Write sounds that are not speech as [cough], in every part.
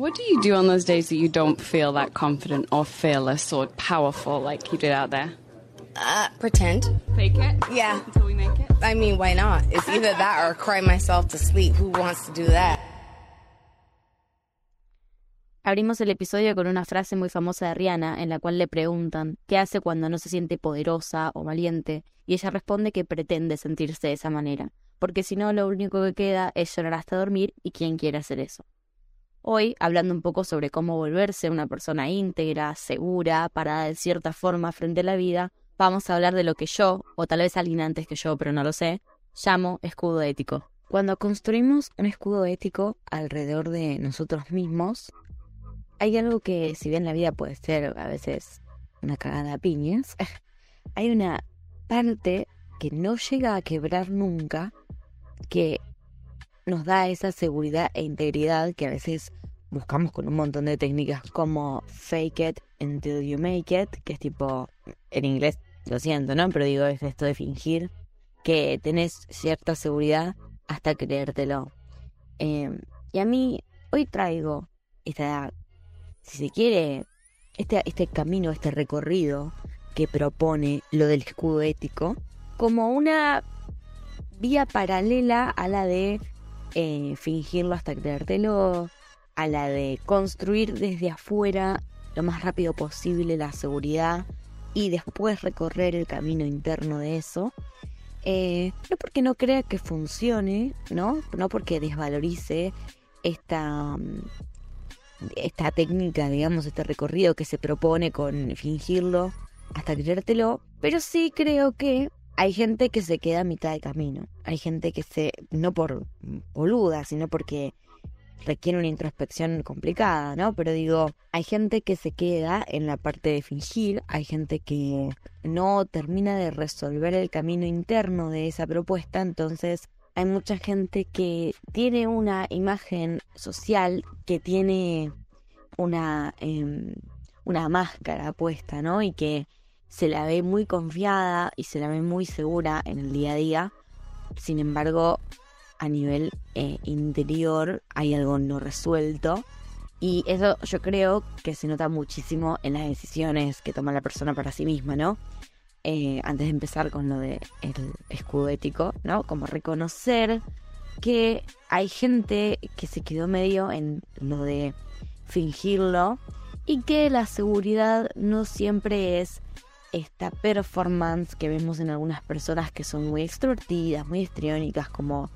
What do you do on those days that you don't feel that confident or fearless or powerful like you did out there? Uh, pretend. Fake it? Yeah. Until we make it? I mean, why not? It's either that or cry myself to sleep. Who wants to do that? Abrimos el episodio con una frase muy famosa de Rihanna en la cual le preguntan qué hace cuando no se siente poderosa o valiente y ella responde que pretende sentirse de esa manera, porque si no lo único que queda es llorar hasta dormir y quién quiere hacer eso. Hoy, hablando un poco sobre cómo volverse una persona íntegra, segura, parada de cierta forma frente a la vida, vamos a hablar de lo que yo, o tal vez alguien antes que yo, pero no lo sé, llamo escudo ético. Cuando construimos un escudo ético alrededor de nosotros mismos, hay algo que, si bien la vida puede ser a veces una cagada a piñas, [laughs] hay una parte que no llega a quebrar nunca, que nos da esa seguridad e integridad que a veces buscamos con un montón de técnicas como fake it until you make it, que es tipo, en inglés, lo siento, ¿no? Pero digo, es esto de fingir que tenés cierta seguridad hasta creértelo. Eh, y a mí, hoy traigo esta si se quiere, este, este camino, este recorrido que propone lo del escudo ético, como una vía paralela a la de eh, fingirlo hasta creértelo, a la de construir desde afuera lo más rápido posible la seguridad y después recorrer el camino interno de eso. Eh, no porque no crea que funcione, ¿no? No porque desvalorice esta, mm, esta técnica, digamos, este recorrido que se propone con fingirlo hasta creértelo, pero sí creo que hay gente que se queda a mitad de camino. Hay gente que se, no por boluda, sino porque requiere una introspección complicada, ¿no? Pero digo, hay gente que se queda en la parte de fingir, hay gente que no termina de resolver el camino interno de esa propuesta, entonces hay mucha gente que tiene una imagen social, que tiene una, em, una máscara puesta, ¿no? Y que se la ve muy confiada y se la ve muy segura en el día a día. Sin embargo, a nivel eh, interior hay algo no resuelto. Y eso yo creo que se nota muchísimo en las decisiones que toma la persona para sí misma, ¿no? Eh, antes de empezar con lo de el escudo ético, ¿no? Como reconocer que hay gente que se quedó medio en lo de fingirlo y que la seguridad no siempre es esta performance que vemos en algunas personas que son muy extrovertidas, muy histriónicas, como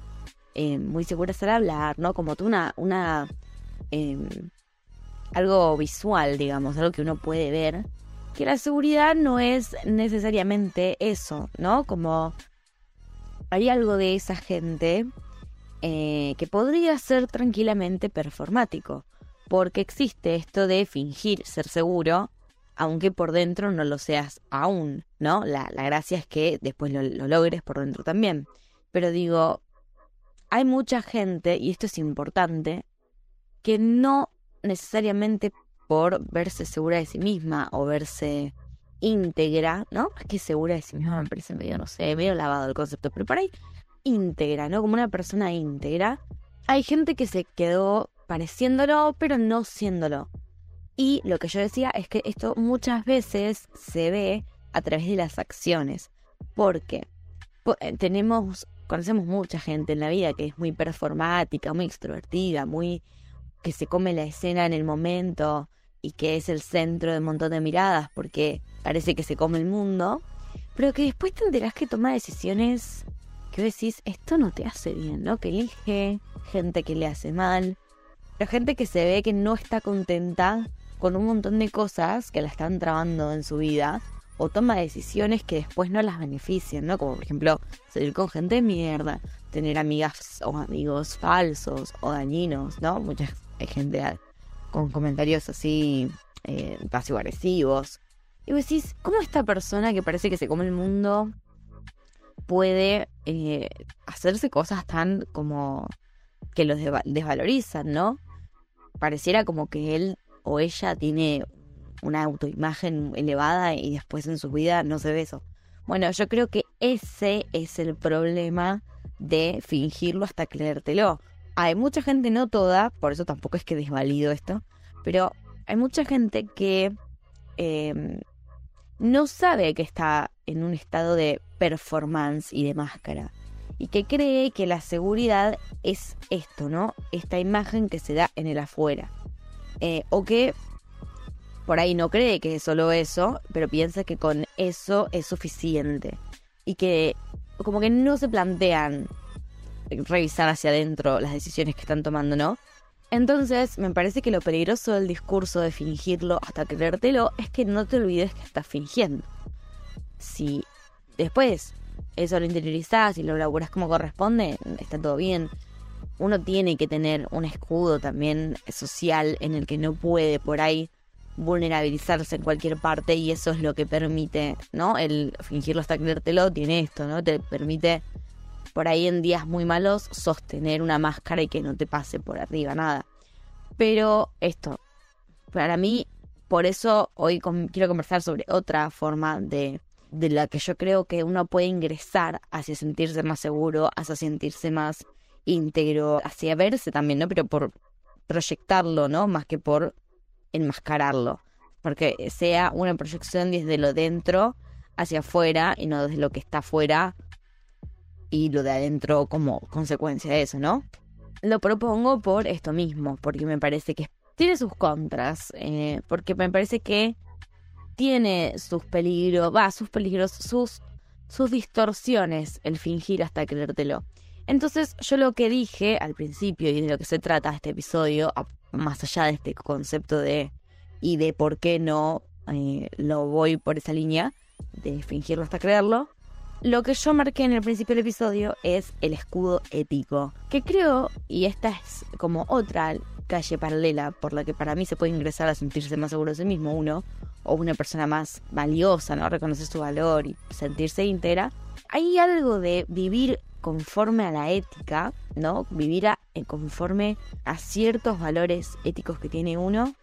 eh, muy seguras al hablar, ¿no? Como tú una, una em, algo visual, digamos, algo que uno puede ver, que la seguridad no es necesariamente eso, ¿no? Como hay algo de esa gente eh, que podría ser tranquilamente performático, porque existe esto de fingir ser seguro aunque por dentro no lo seas aún, ¿no? La, gracia es que después lo, logres por dentro también. Pero digo, hay mucha gente, y esto es importante, que no necesariamente por verse segura de sí misma o verse íntegra, ¿no? Es que segura de sí misma me parece medio, no sé, medio lavado el concepto, pero para ahí íntegra, ¿no? Como una persona íntegra. Hay gente que se quedó pareciéndolo, pero no siéndolo. Y lo que yo decía es que esto muchas veces se ve a través de las acciones. Porque eh, tenemos, conocemos mucha gente en la vida que es muy performática, muy extrovertida, muy que se come la escena en el momento y que es el centro de un montón de miradas porque parece que se come el mundo, pero que después te enterás que toma decisiones que decís, esto no te hace bien, ¿no? Que elige gente que le hace mal, la gente que se ve que no está contenta con un montón de cosas que la están trabando en su vida o toma decisiones que después no las benefician, ¿no? Como por ejemplo salir con gente de mierda, tener amigas o amigos falsos o dañinos, ¿no? Mucha gente con comentarios así eh, pasivo-agresivos. Y vos decís, ¿cómo esta persona que parece que se come el mundo puede eh, hacerse cosas tan como que los desvalorizan, ¿no? Pareciera como que él o ella tiene una autoimagen elevada y después en su vida no se ve eso. Bueno, yo creo que ese es el problema de fingirlo hasta creértelo. hay mucha gente, no toda, por eso tampoco es que desvalido esto, pero hay mucha gente que em, no sabe que está en un estado de performance y de máscara. Y que cree que la seguridad es esto, ¿no? Esta imagen que se da en el afuera. Eh, o que por ahí no cree que es solo eso, pero piensa que con eso es suficiente. Y que como que no se plantean revisar hacia adentro las decisiones que están tomando, ¿no? Entonces, me parece que lo peligroso del discurso de fingirlo hasta creértelo es que no te olvides que estás fingiendo. Si después eso lo interiorizás y lo laburas como corresponde, está todo bien. Uno tiene que tener un escudo también social en el que no puede por ahí vulnerabilizarse en cualquier parte y eso es lo que permite, ¿no? El fingirlo hasta creértelo tiene esto, ¿no? Te permite por ahí en días muy malos sostener una máscara y que no te pase por arriba nada. Pero esto, para mí, por eso hoy quiero conversar sobre otra forma de, de la que yo creo que uno puede ingresar hacia sentirse más seguro, hacia sentirse más íntegro, hacia verse también, ¿no? Pero por proyectarlo, ¿no? Más que por enmascararlo. Porque sea una proyección desde lo dentro hacia afuera y no desde lo que está afuera y lo de adentro como consecuencia de eso, ¿no? Lo propongo por esto mismo, porque me parece que tiene sus contras, eh, porque me parece que tiene sus peligros, va, sus peligros, sus, sus distorsiones el fingir hasta creértelo. Entonces yo lo que dije al principio y de lo que se trata este episodio, más allá de este concepto de y de por qué no eh, lo voy por esa línea de fingirlo hasta creerlo, lo que yo marqué en el principio del episodio es el escudo ético, que creo, y esta es como otra calle paralela por la que para mí se puede ingresar a sentirse más seguro de sí mismo uno, o una persona más valiosa, ¿no? Reconocer su valor y sentirse íntegra. Hay algo de vivir conforme a la ética, ¿no? Vivir eh, conforme a ciertos valores éticos que tiene uno,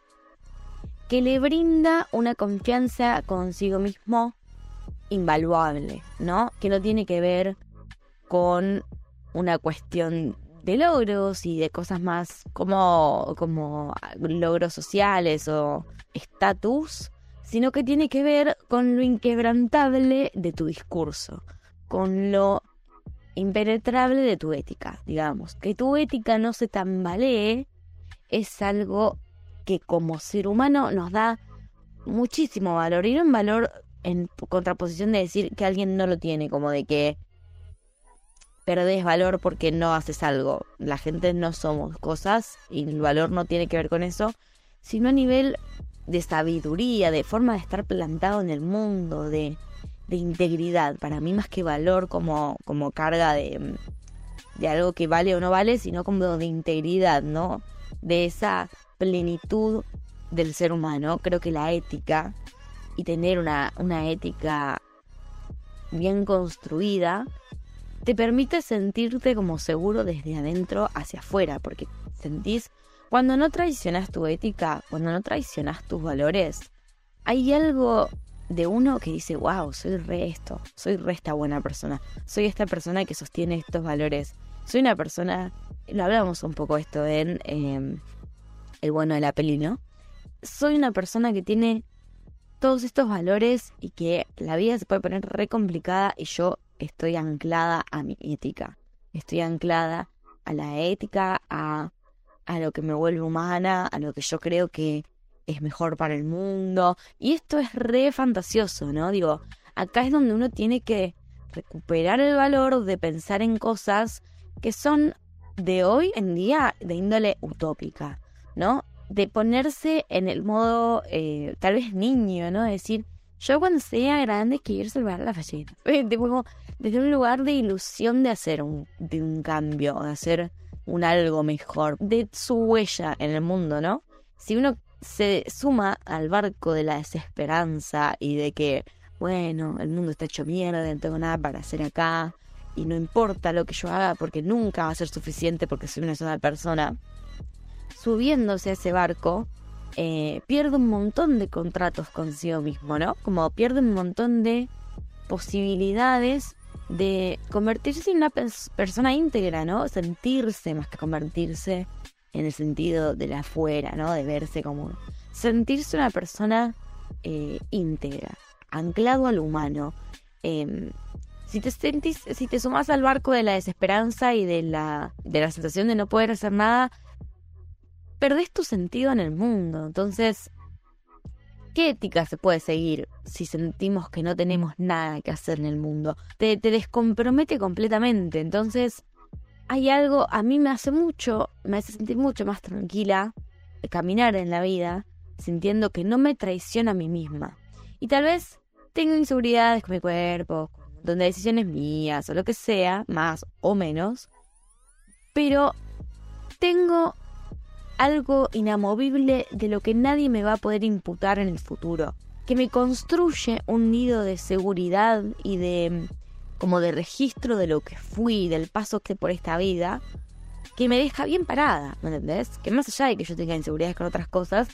que le brinda una confianza consigo mismo invaluable, ¿no? Que no tiene que ver con una cuestión de logros y de cosas más como, como logros sociales o estatus, sino que tiene que ver con lo inquebrantable de tu discurso, con lo impenetrable de tu ética, digamos. Que tu ética no se tambalee es algo que como ser humano nos da muchísimo valor y no un valor en contraposición de decir que alguien no lo tiene, como de que perdés valor porque no haces algo. La gente no somos cosas y el valor no tiene que ver con eso, sino a nivel de sabiduría, de forma de estar plantado en el mundo, de, de integridad. Para mí más que valor como, como carga de, de algo que vale o no vale, sino como de integridad, ¿no? De esa plenitud del ser humano. Creo que la ética y tener una, una ética bien construida, te permite sentirte como seguro desde adentro hacia afuera, porque sentís, cuando no traicionas tu ética, cuando no traicionas tus valores, hay algo de uno que dice, wow, soy re esto, soy re esta buena persona, soy esta persona que sostiene estos valores, soy una persona, lo hablamos un poco esto en em, El bueno de la peli, ¿no? Soy una persona que tiene todos estos valores y que la vida se puede poner re complicada y yo estoy anclada a mi ética. Estoy anclada a la ética, a, a lo que me vuelve humana, a lo que yo creo que es mejor para el mundo. Y esto es re fantasioso, ¿no? Digo, acá es donde uno tiene que recuperar el valor de pensar en cosas que son de hoy en día de índole utópica, ¿no? de ponerse en el modo eh, tal vez niño, ¿no? decir, yo cuando sea grande quiero salvar la ballena. [laughs] desde un lugar de ilusión de hacer un, de un cambio, de hacer un algo mejor, de su huella en el mundo, ¿no? Si uno se suma al barco de la desesperanza y de que, bueno, el mundo está hecho mierda, no tengo nada para hacer acá, y no importa lo que yo haga porque nunca va a ser suficiente porque soy una sola persona, subiéndose a ese barco, eh, pierde un montón de contratos consigo mismo, ¿no? Como pierde un montón de posibilidades de convertirse en una persona íntegra, ¿no? Sentirse más que convertirse en el sentido de la afuera, ¿no? De verse como... Sentirse una persona eh, íntegra, anclado al humano. Em, si te sentís, si te sumas al barco de la desesperanza y de la, de la sensación de no poder hacer nada, perdés tu sentido en el mundo. Entonces, ¿Qué ética se puede seguir si sentimos que no tenemos nada que hacer en el mundo? Te, descompromete completamente. Entonces, hay algo, a mí me hace mucho, me hace sentir mucho más tranquila caminar en la vida, sintiendo que no me traiciona a mí misma. Y tal vez tengo inseguridades con mi cuerpo, donde decisiones mías o lo que sea, más o menos, pero tengo algo inamovible de lo que nadie me va a poder imputar en el futuro, que me construye un nido de seguridad y de como de registro de lo que fui, del paso que por esta vida, que me deja bien parada, ¿me entendés? Que más allá de que yo tenga inseguridades con otras cosas,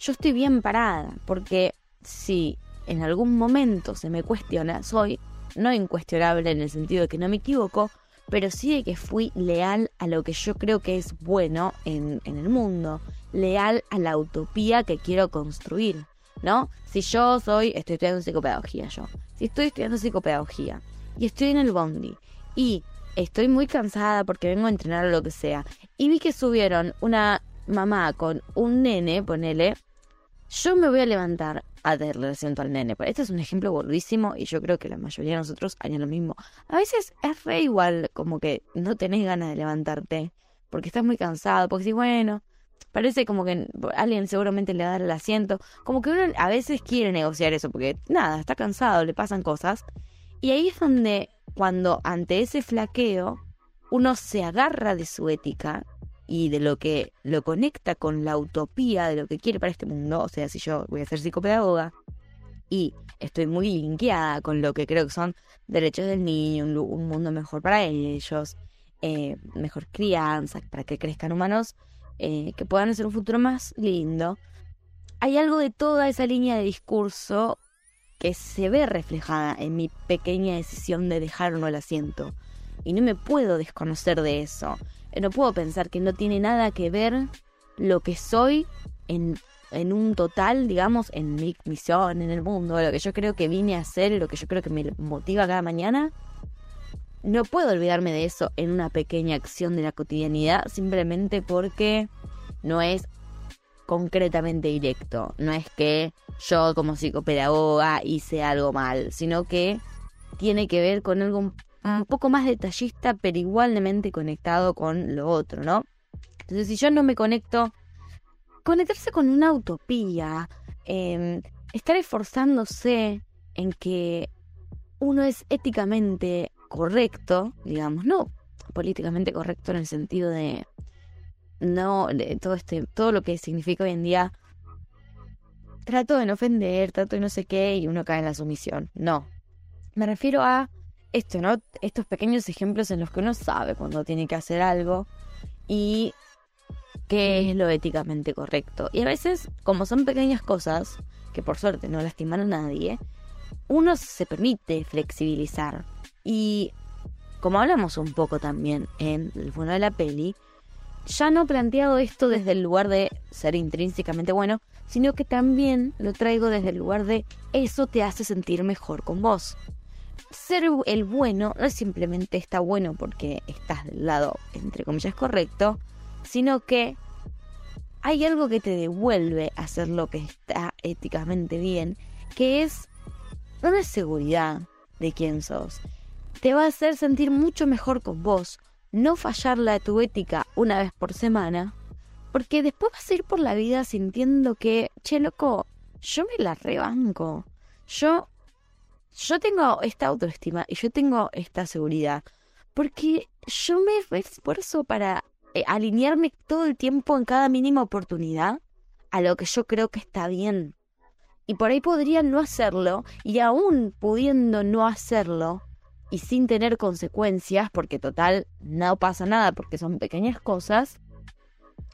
yo estoy bien parada, porque si en algún momento se me cuestiona, soy no incuestionable en el sentido de que no me equivoco, pero sí de que fui leal a lo que yo creo que es bueno en, el mundo, leal a la utopía que quiero construir, ¿no? Si yo soy, estoy estudiando psicopedagogía yo, si estoy estudiando psicopedagogía y estoy en el bondi y estoy muy cansada porque vengo a entrenar o lo que sea, y vi que subieron una mamá con un nene, ponele, yo me voy a levantar a darle asiento al nene. Este es un ejemplo gordísimo y yo creo que la mayoría de nosotros harían lo mismo. A veces es re igual, como que no tenés ganas de levantarte porque estás muy cansado, porque si bueno, parece como que alguien seguramente le va a dar el asiento. Como que uno a veces quiere negociar eso porque nada, está cansado, le pasan cosas. Y ahí es donde, cuando ante ese flaqueo, uno se agarra de su ética y de lo que lo conecta con la utopía de lo que quiere para este mundo, o sea, si yo voy a ser psicopedagoga y estoy muy linkeada con lo que creo que son derechos del niño, un, mundo mejor para ellos, eh, mejor crianza, para que crezcan humanos eh, que puedan hacer un futuro más lindo. Hay algo de toda esa línea de discurso que se ve reflejada en mi pequeña decisión de dejar o no el asiento. Y no me puedo desconocer de eso. Eh, no puedo pensar que no tiene nada que ver lo que soy en, en un total, digamos, en mi misión, en el mundo, lo que yo creo que vine a hacer, lo que yo creo que me motiva cada mañana. No puedo olvidarme de eso en una pequeña acción de la cotidianidad, simplemente porque no es concretamente directo. No es que yo como psicopedagoga hice algo mal, sino que tiene que ver con algo un poco más detallista, pero igualmente conectado con lo otro, ¿no? Entonces, si yo no me conecto, conectarse con una utopía, em, estar esforzándose en que uno es éticamente correcto, digamos, no políticamente correcto en el sentido de no todo este todo lo que significa hoy en día trato de no ofender, trato de no sé qué y uno cae en la sumisión. No. Me refiero a esto, ¿no? Estos pequeños ejemplos en los que uno sabe cuando tiene que hacer algo y qué es lo éticamente correcto. Y a veces, como son pequeñas cosas, que por suerte no lastiman a nadie, uno se permite flexibilizar. Y como hablamos un poco también en el bueno de la peli, ya no planteado esto desde el lugar de ser intrínsecamente bueno, sino que también lo traigo desde el lugar de eso te hace sentir mejor con vos ser el bueno no es simplemente está bueno porque estás del lado, entre comillas, correcto, sino que hay algo que te devuelve hacer lo que está éticamente bien, que es una seguridad de quién sos. Te va a hacer sentir mucho mejor con vos, no fallarla a tu ética una vez por semana, porque después vas a ir por la vida sintiendo que, che, loco, yo me la rebanco. Yo yo tengo esta autoestima y yo tengo esta seguridad porque yo me esfuerzo para eh, alinearme todo el tiempo en cada mínima oportunidad a lo que yo creo que está bien. Y por ahí podría no hacerlo y aún pudiendo no hacerlo y sin tener consecuencias, porque total no pasa nada porque son pequeñas cosas,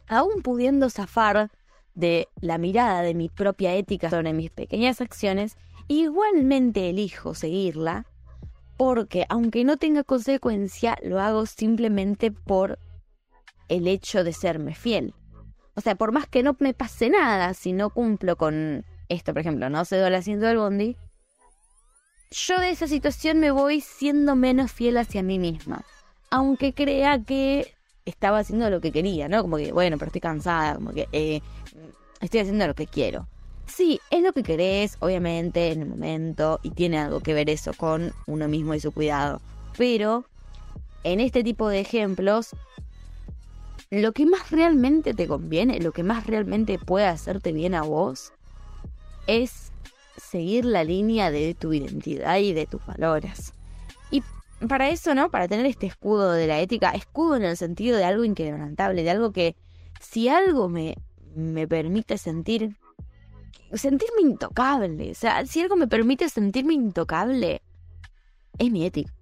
aún pudiendo zafar de la mirada de mi propia ética sobre mis pequeñas acciones, igualmente elijo seguirla porque aunque no tenga consecuencia, lo hago simplemente por el hecho de serme fiel. O sea, por más que no me pase nada, si no cumplo con esto, por ejemplo, no cedo el asiento del bondi, yo de esa situación me voy siendo menos fiel hacia mí misma. Aunque crea que estaba haciendo lo que quería, ¿no? Como que, bueno, pero estoy cansada, como que eh, estoy haciendo lo que quiero. Sí, es lo que querés, obviamente, en el momento, y tiene algo que ver eso con uno mismo y su cuidado. Pero en este tipo de ejemplos, lo que más realmente te conviene, lo que más realmente puede hacerte bien a vos, es seguir la línea de tu identidad y de tus valores. Y para eso, ¿no? Para tener este escudo de la ética, escudo en el sentido de algo inquebrantable, de algo que si algo me, me permite sentir, sentirme intocable, o sea, si algo me permite sentirme intocable, es mi ética.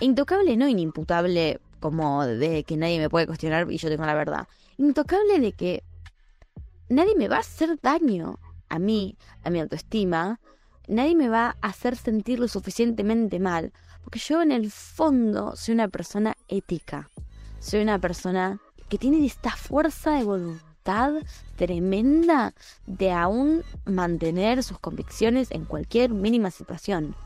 Intocable no inimputable como de que nadie me puede cuestionar y yo tengo la verdad. Intocable de que nadie me va a hacer daño a mí, a mi autoestima. Nadie me va a hacer sentir lo suficientemente mal. Porque yo en el fondo soy una persona ética. Soy una persona que tiene esta fuerza de voluntad tremenda de aún mantener sus convicciones en cualquier mínima situación.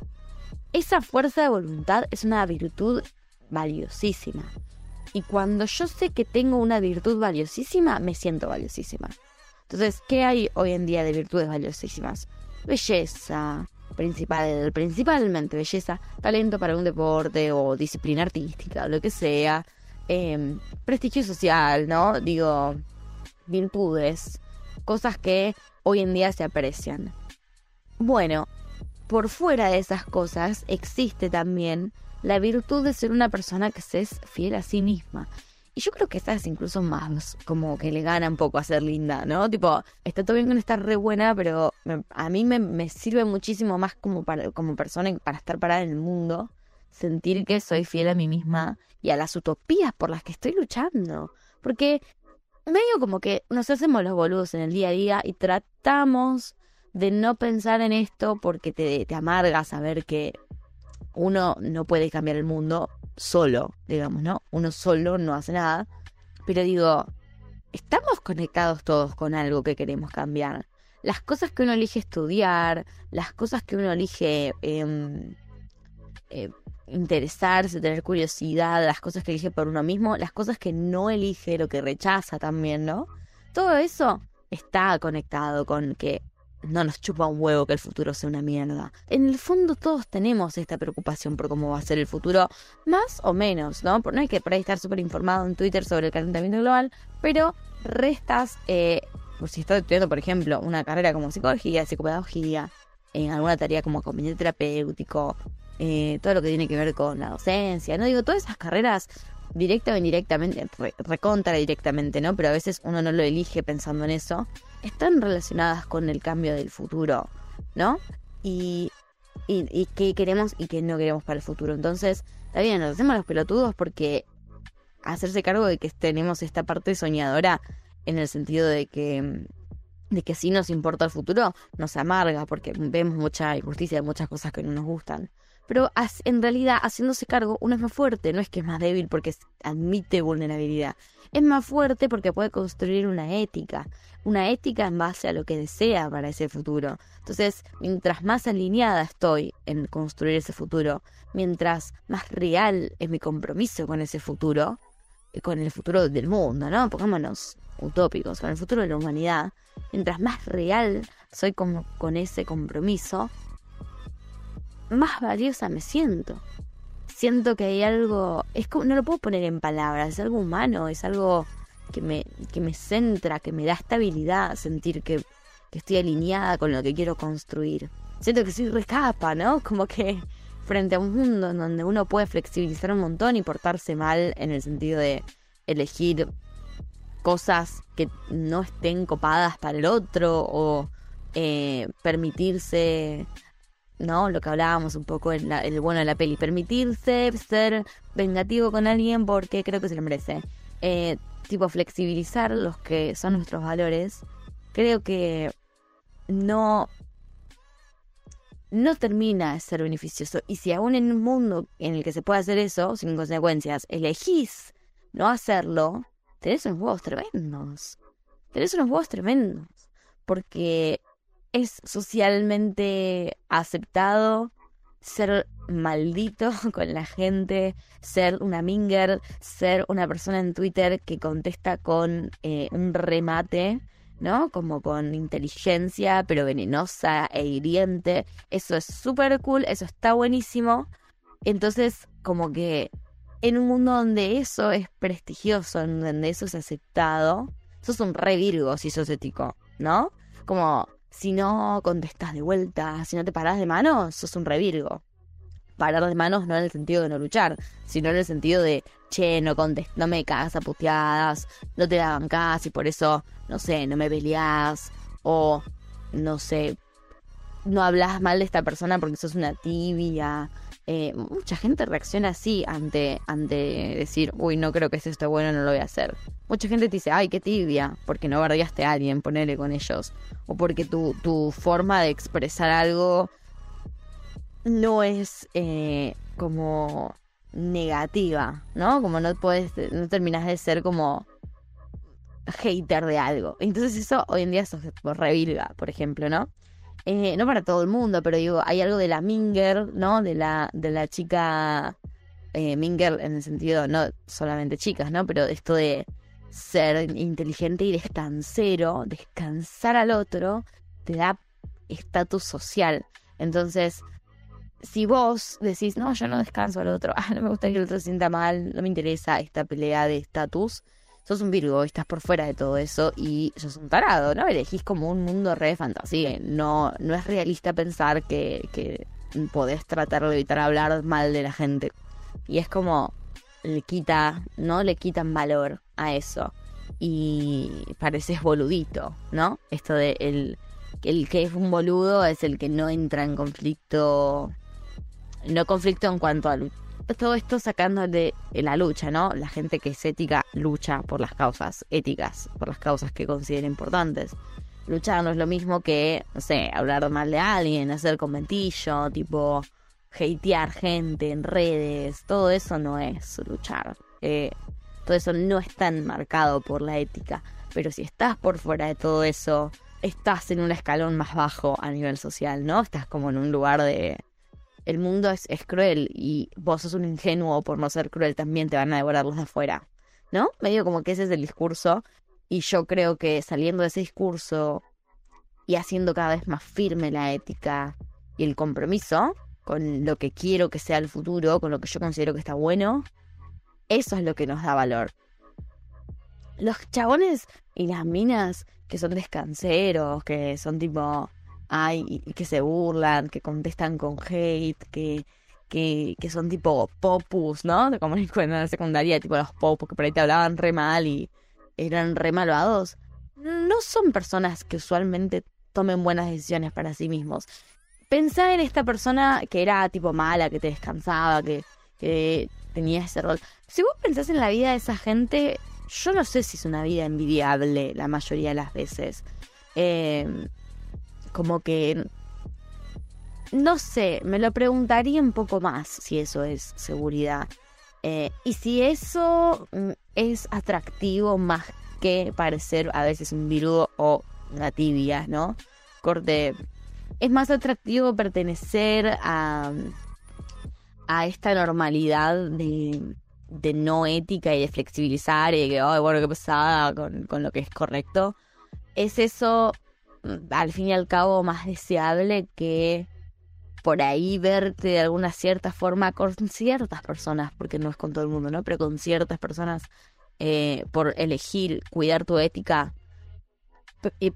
Esa fuerza de voluntad es una virtud valiosísima. Y cuando yo sé que tengo una virtud valiosísima, me siento valiosísima. Entonces, ¿qué hay hoy en día de virtudes valiosísimas? Belleza, principal, principalmente belleza, talento para un deporte o disciplina artística, lo que sea, em, prestigio social, ¿no? Digo, virtudes, cosas que hoy en día se aprecian. Bueno, por fuera de esas cosas existe también la virtud de ser una persona que se es fiel a sí misma. Y yo creo que esta es incluso más como que le gana un poco a ser linda, ¿no? Tipo, está todo bien con estar re buena, pero a mí me, sirve muchísimo más como, para, como persona para estar parada en el mundo, sentir que soy fiel a mí misma y a las utopías por las que estoy luchando. Porque medio como que nos hacemos los boludos en el día a día y tratamos de no pensar en esto porque te, te amarga saber que uno no puede cambiar el mundo solo, digamos, ¿no? Uno solo no hace nada. Pero digo, estamos conectados todos con algo que queremos cambiar. Las cosas que uno elige estudiar, las cosas que uno elige em, eh, interesarse, tener curiosidad, las cosas que elige por uno mismo, las cosas que no elige, lo que rechaza también, ¿no? Todo eso está conectado con que no nos chupa un huevo que el futuro sea una mierda. En el fondo todos tenemos esta preocupación por cómo va a ser el futuro, más o menos, ¿no? No hay que por ahí estar súper informado en Twitter sobre el calentamiento global, pero restas, eh, por si estás estudiando, por ejemplo, una carrera como psicología, psicopedagogía, en alguna tarea como acompañante terapéutico, eh, todo lo que tiene que ver con la docencia, ¿no? Digo, todas esas carreras directa o indirectamente, recontra directamente, ¿no? Pero a veces uno no lo elige pensando en eso están relacionadas con el cambio del futuro, ¿no? Y, y, qué queremos y qué no queremos para el futuro. Entonces, está bien, nos hacemos los pelotudos porque hacerse cargo de que tenemos esta parte soñadora en el sentido de que de que si nos importa el futuro, nos amarga porque vemos mucha injusticia, muchas cosas que no nos gustan. Pero en realidad, haciéndose cargo, uno es más fuerte, no es que es más débil porque admite vulnerabilidad. Es más fuerte porque puede construir una ética, una ética en base a lo que desea para ese futuro. Entonces, mientras más alineada estoy en construir ese futuro, mientras más real es mi compromiso con ese futuro, con el futuro del mundo, ¿no? Pongámonos utópicos, con el futuro de la humanidad, mientras más real soy como con ese compromiso, más valiosa me siento. Siento que hay algo, es como, no lo puedo poner en palabras, es algo humano, es algo que me, que me centra, que me da estabilidad, sentir que, estoy alineada con lo que quiero construir. Siento que soy recapa, ¿no? [laughs] Como que frente a un mundo en donde uno puede flexibilizar un montón y portarse mal en el sentido de elegir cosas que no estén copadas para el otro o eh, permitirse ¿no? Lo que hablábamos un poco en, el bueno de la peli, permitirse ser vengativo con alguien porque creo que se lo merece. Eh, tipo, flexibilizar los que son nuestros valores, creo que no... no termina de ser beneficioso. Y si aún en un mundo en el que se puede hacer eso, sin consecuencias, elegís no hacerlo, tenés unos huevos tremendos. Tenés unos huevos tremendos. Porque es socialmente aceptado ser maldito [laughs] con la gente, ser una minger, ser una persona en Twitter que contesta con eh, un remate, ¿no? Como con inteligencia, pero venenosa e hiriente. Eso es súper cool, eso está buenísimo. Entonces, como que en un mundo donde eso es prestigioso, donde eso es aceptado, sos un re virgo si sos ético, ¿no? Como si no contestas de vuelta, si no te paras de manos, sos un re virgo. Parar de manos no en el sentido de no luchar, sino en el sentido de, che, no contest no me cagas a puteadas, no te daban bancás y por eso, no sé, no me peleás, o, no sé, no hablas mal de esta persona porque sos una tibia, eh, mucha gente reacciona así ante, ante decir, uy, no creo que esto esté bueno, no lo voy a hacer. Mucha gente te dice, ay, qué tibia, porque no bardeaste a alguien, ponele con ellos. O porque tu, tu forma de expresar algo no es eh, como negativa, ¿no? Como no puedes, no terminas de ser como hater de algo. Entonces eso hoy en día es revilga, por ejemplo, ¿no? Eh, no para todo el mundo, pero digo, hay algo de la Minger, ¿no? De la, de la chica eh, Minger en el sentido, no solamente chicas, ¿no? Pero esto de ser inteligente y descansero, descansar al otro, te da estatus social. Entonces, si vos decís, no, yo no descanso al otro, [laughs] ah, no me gusta que el otro se sienta mal, no me interesa esta pelea de estatus, sos un Virgo, estás por fuera de todo eso y sos un tarado, ¿no? Elegís como un mundo re de fantasía. No, no es realista pensar que, que podés tratar de evitar hablar mal de la gente. Y es como le quita, ¿no? Le quitan valor a eso. Y pareces boludito, ¿no? Esto de el, el que es un boludo es el que no entra en conflicto. No conflicto en cuanto a todo esto sacando de la lucha, ¿no? La gente que es ética lucha por las causas éticas, por las causas que considera importantes. Luchar no es lo mismo que, no sé, hablar mal de alguien, hacer comentillo, tipo hatear gente en redes, todo eso no es luchar. Eh, todo eso no está enmarcado por la ética. Pero si estás por fuera de todo eso, estás en un escalón más bajo a nivel social, ¿no? Estás como en un lugar de el mundo es, cruel y vos sos un ingenuo por no ser cruel, también te van a devorar los de afuera. ¿No? Medio como que ese es el discurso. Y yo creo que saliendo de ese discurso y haciendo cada vez más firme la ética y el compromiso con lo que quiero que sea el futuro, con lo que yo considero que está bueno, eso es lo que nos da valor. Los chabones y las minas que son descanseros, que son tipo hay que se burlan, que contestan con hate, que, que, que son tipo popus, ¿no? Como en la secundaria, tipo los popus que por ahí te hablaban re mal y eran re malvados. No son personas que usualmente tomen buenas decisiones para sí mismos. Pensá en esta persona que era tipo mala, que te descansaba, que, que tenía ese rol. Si vos pensás en la vida de esa gente, yo no sé si es una vida envidiable la mayoría de las veces. Eh, como que no sé, me lo preguntaría un poco más si eso es seguridad. Eh, y si eso mm, es atractivo más que parecer a veces un virudo o una tibia, ¿no? Corte. Es más atractivo pertenecer a, a esta normalidad de, de no ética y de flexibilizar y de que, bueno, qué pesada con, con lo que es correcto. Es eso al fin y al cabo más deseable que por ahí verte de alguna cierta forma con ciertas personas, porque no es con todo el mundo, ¿no? Pero con ciertas personas eh, por elegir cuidar tu ética,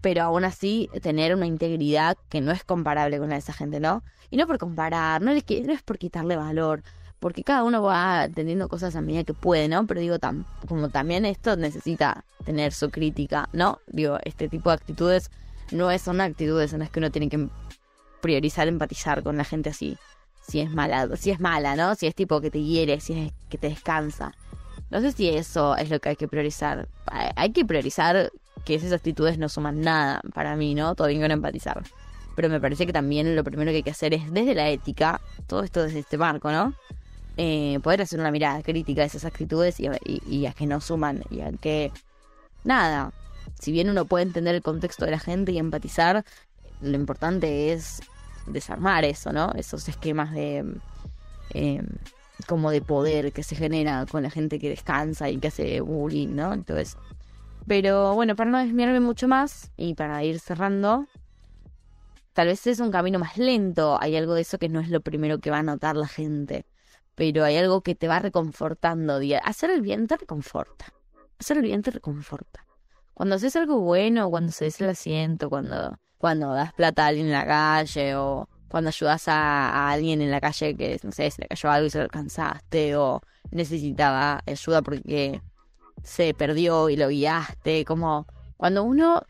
pero aún así tener una integridad que no es comparable con la de esa gente, ¿no? Y no por comparar, no es, no es por quitarle valor, porque cada uno va teniendo cosas a medida que puede, ¿no? Pero digo, como también esto necesita tener su crítica, ¿no? Digo, este tipo de actitudes no son actitudes en las que uno tiene que priorizar empatizar con la gente así. Si es mala, si es mala, ¿no? Si es tipo que te hiere, si es que te descansa. No sé si eso es lo que hay que priorizar. Hay que priorizar que esas actitudes no suman nada para mí, ¿no? Todo bien con empatizar. pero me parece que también lo primero que hay que hacer es desde la ética, todo esto desde este marco, ¿no? Eh, poder hacer una mirada crítica a esas actitudes y, y a que no suman y a que, nada, si bien uno puede entender el contexto de la gente y empatizar, lo importante es desarmar eso, ¿no? Esos esquemas de... Eh, como de poder que se genera con la gente que descansa y que hace bullying, ¿no? Entonces, pero bueno, para no desviarme mucho más y para ir cerrando, tal vez es un camino más lento, hay algo de eso que no es lo primero que va a notar la gente, pero hay algo que te va reconfortando. Hacer el bien te reconforta, hacer el bien te reconforta. Cuando haces algo bueno, cuando se des el asiento, cuando, cuando das plata a alguien en la calle o cuando ayudas a, alguien en la calle que, no sé, se le cayó algo y se lo alcanzaste o necesitaba ayuda porque se perdió y lo guiaste, como cuando uno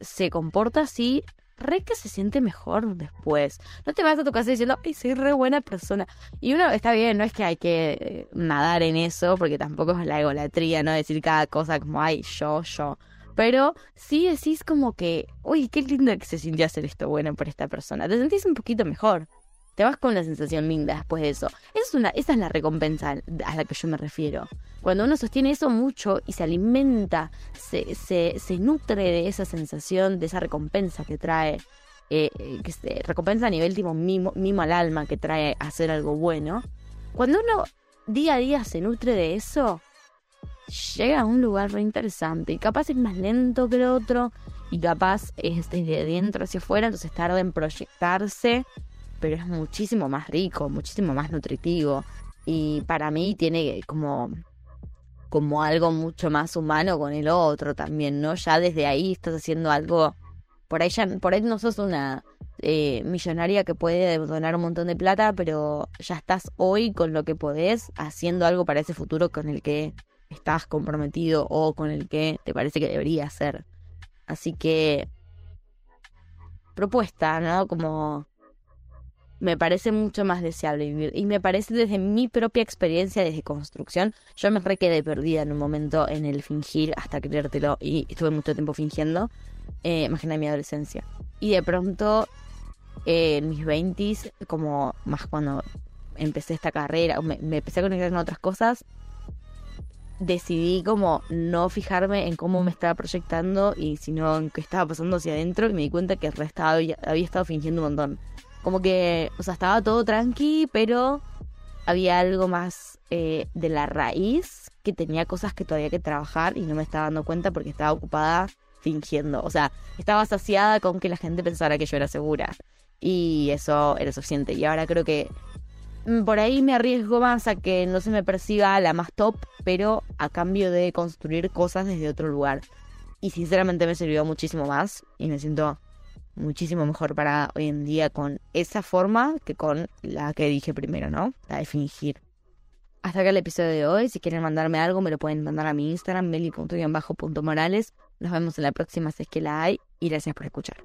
se comporta así, re que se siente mejor después. No te vas a tu casa diciendo, ay, soy re buena persona. Y uno está bien, no es que hay que eh, nadar en eso, porque tampoco es la egolatría, ¿no? Decir cada cosa como, ay, yo, yo. Pero sí decís como que, uy, qué lindo que se sintió hacer esto bueno por esta persona. Te sentís un poquito mejor. Te vas con una sensación linda después de eso. Es una, esa es la recompensa a la que yo me refiero. Cuando uno sostiene eso mucho y se alimenta, se, se, nutre de esa sensación, de esa recompensa que trae, eh, eh, que recompensa a nivel tipo mimo, mimo al alma que trae hacer algo bueno. Cuando uno día a día se nutre de eso, llega a un lugar re interesante y capaz es más lento que el otro y capaz es desde dentro hacia afuera, entonces tarda en proyectarse, pero es muchísimo más rico, muchísimo más nutritivo y para mí tiene como como algo mucho más humano con el otro también, ¿no? Ya desde ahí estás haciendo algo por ahí ya, por ahí no sos una eh, millonaria que puede donar un montón de plata, pero ya estás hoy con lo que podés haciendo algo para ese futuro con el que estás comprometido o con el que te parece que debería ser. Así que propuesta, ¿no? Como me parece mucho más deseable vivir. Y me parece desde mi propia experiencia desde construcción, yo me quedé perdida en un momento en el fingir hasta creértelo y estuve mucho tiempo fingiendo. Eh, mi adolescencia. Y de pronto, eh, en mis 20 como más cuando empecé esta carrera, me, me empecé a conectar con otras cosas, decidí como no fijarme en cómo me estaba proyectando y sino en qué estaba pasando hacia adentro y me di cuenta que resto había, estado fingiendo un montón. Como que, o sea, estaba todo tranqui, pero había algo más eh, de la raíz que tenía cosas que todavía que trabajar y no me estaba dando cuenta porque estaba ocupada fingiendo. O sea, estaba saciada con que la gente pensara que yo era segura. Y eso era suficiente. Y ahora creo que por ahí me arriesgo más a que no se me perciba la más top, pero a cambio de construir cosas desde otro lugar. Y sinceramente me sirvió muchísimo más y me siento muchísimo mejor para hoy en día con esa forma que con la que dije primero, ¿no? La de fingir. Hasta acá el episodio de hoy. Si quieren mandarme algo, me lo pueden mandar a mi Instagram, meli.morales. Nos vemos en la próxima si es que la hay. Y gracias por escuchar.